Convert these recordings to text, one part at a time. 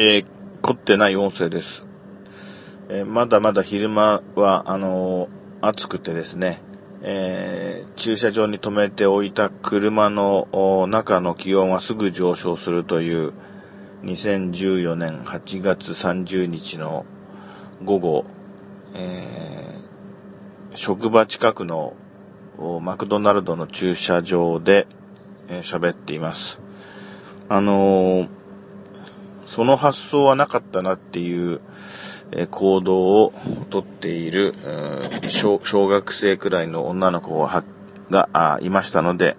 えー、凝ってない音声です。えー、まだまだ昼間は、あのー、暑くてですね、えー、駐車場に止めておいた車の中の気温はすぐ上昇するという2014年8月30日の午後、えー、職場近くのマクドナルドの駐車場で喋、えー、っています。あのーその発想はなかったなっていう、え行動をとっている、小学生くらいの女の子ががいましたので、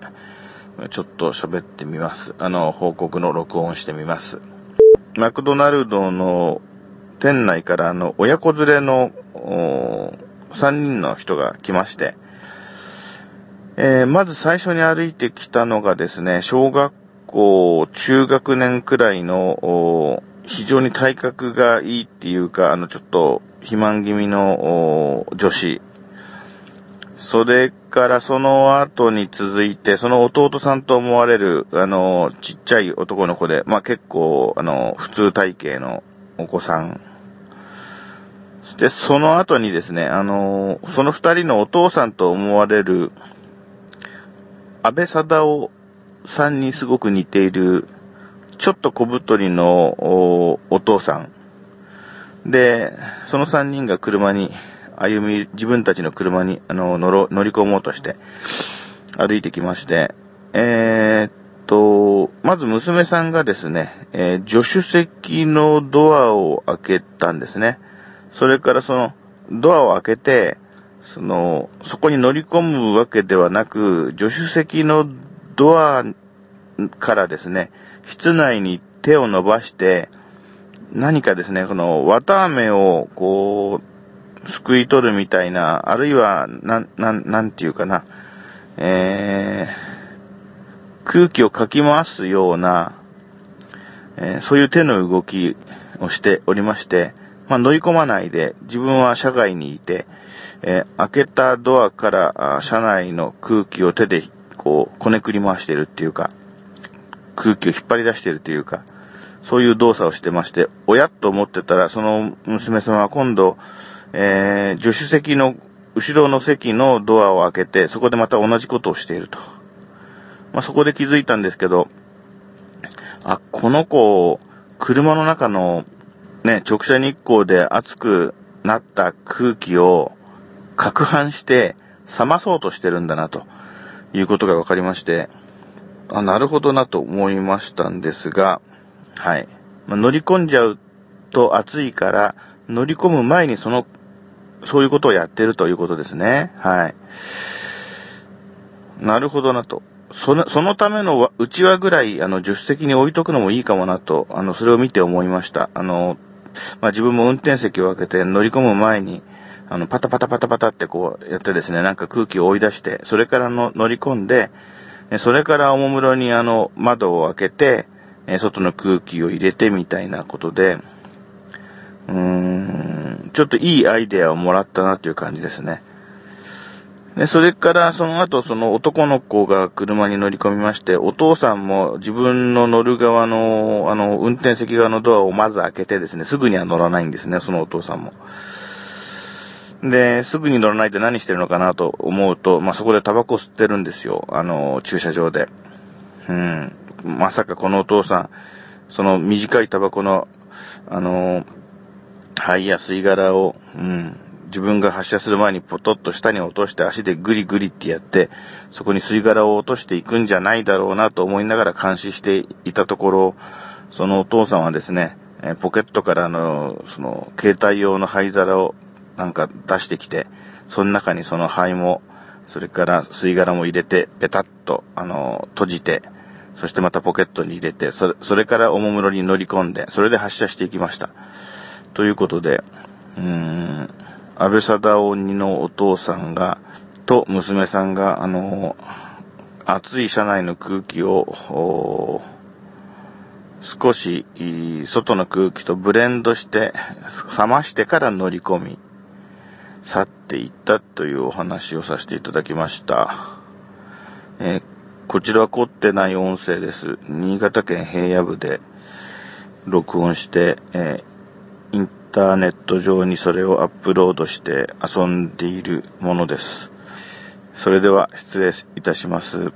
ちょっと喋ってみます。あの、報告の録音してみます。マクドナルドの店内からあの、親子連れの3人の人が来まして、えー、まず最初に歩いてきたのがですね、小学校、中学年くらいの、非常に体格がいいっていうか、あの、ちょっと、肥満気味の女子。それからその後に続いて、その弟さんと思われる、あの、ちっちゃい男の子で、まあ結構、あの、普通体型のお子さん。そして、その後にですね、あの、その二人のお父さんと思われる、安倍貞夫さんにすごく似ている、ちょっと小太りのお父さん。で、その3人が車に、歩み、自分たちの車に、あの、乗ろ、乗り込もうとして、歩いてきまして、えー、っと、まず娘さんがですね、えー、助手席のドアを開けたんですね。それからその、ドアを開けて、その、そこに乗り込むわけではなく、助手席のドアからですね、室内に手を伸ばして、何かですね、この綿飴をこう、すくい取るみたいな、あるいは、なん、なん、なんていうかな、えー、空気をかき回すような、えー、そういう手の動きをしておりまして、まあ、乗り込まないで、自分は車外にいて、えー、開けたドアから車内の空気を手でこう、こねくり回してるっていうか、空気を引っ張り出してるというか、そういう動作をしてまして、親と思ってたら、その娘さんは今度、えー、助手席の、後ろの席のドアを開けて、そこでまた同じことをしていると。まあ、そこで気づいたんですけど、あ、この子、車の中の、ね、直射日光で熱くなった空気を、攪拌して、冷まそうとしてるんだなと。いうことが分かりまして、あ、なるほどなと思いましたんですが、はい。まあ、乗り込んじゃうと暑いから、乗り込む前にその、そういうことをやってるということですね。はい。なるほどなと。その、そのためのうちわぐらい、あの、助手席に置いとくのもいいかもなと、あの、それを見て思いました。あの、まあ、自分も運転席を開けて乗り込む前に、あの、パタパタパタパタってこうやってですね、なんか空気を追い出して、それからの乗り込んで、それからおもむろにあの、窓を開けて、外の空気を入れてみたいなことで、うーん、ちょっといいアイデアをもらったなという感じですね。で、それからその後その男の子が車に乗り込みまして、お父さんも自分の乗る側の、あの、運転席側のドアをまず開けてですね、すぐには乗らないんですね、そのお父さんも。で、すぐに乗らないで何してるのかなと思うと、まあ、そこでタバコ吸ってるんですよ。あの、駐車場で。うん。まさかこのお父さん、その短いタバコの、あの、灰や吸い殻を、うん、自分が発射する前にポトッと下に落として足でグリグリってやって、そこに吸い殻を落としていくんじゃないだろうなと思いながら監視していたところ、そのお父さんはですね、ポケットからの、その、携帯用の灰皿をなんか出してきて、その中にその灰も、それから吸い殻も入れて、ペタッと、あの、閉じて、そしてまたポケットに入れて、それ、それからおもむろに乗り込んで、それで発射していきました。ということで、うーん、安倍貞鬼のお父さんが、と娘さんが、あの、暑い車内の空気を、少し外の空気とブレンドして冷ましてから乗り込み去っていったというお話をさせていただきました。えー、こちらは凝ってない音声です。新潟県平野部で、録音して、えー、インターネット上にそれをアップロードして遊んでいるものです。それでは失礼いたします。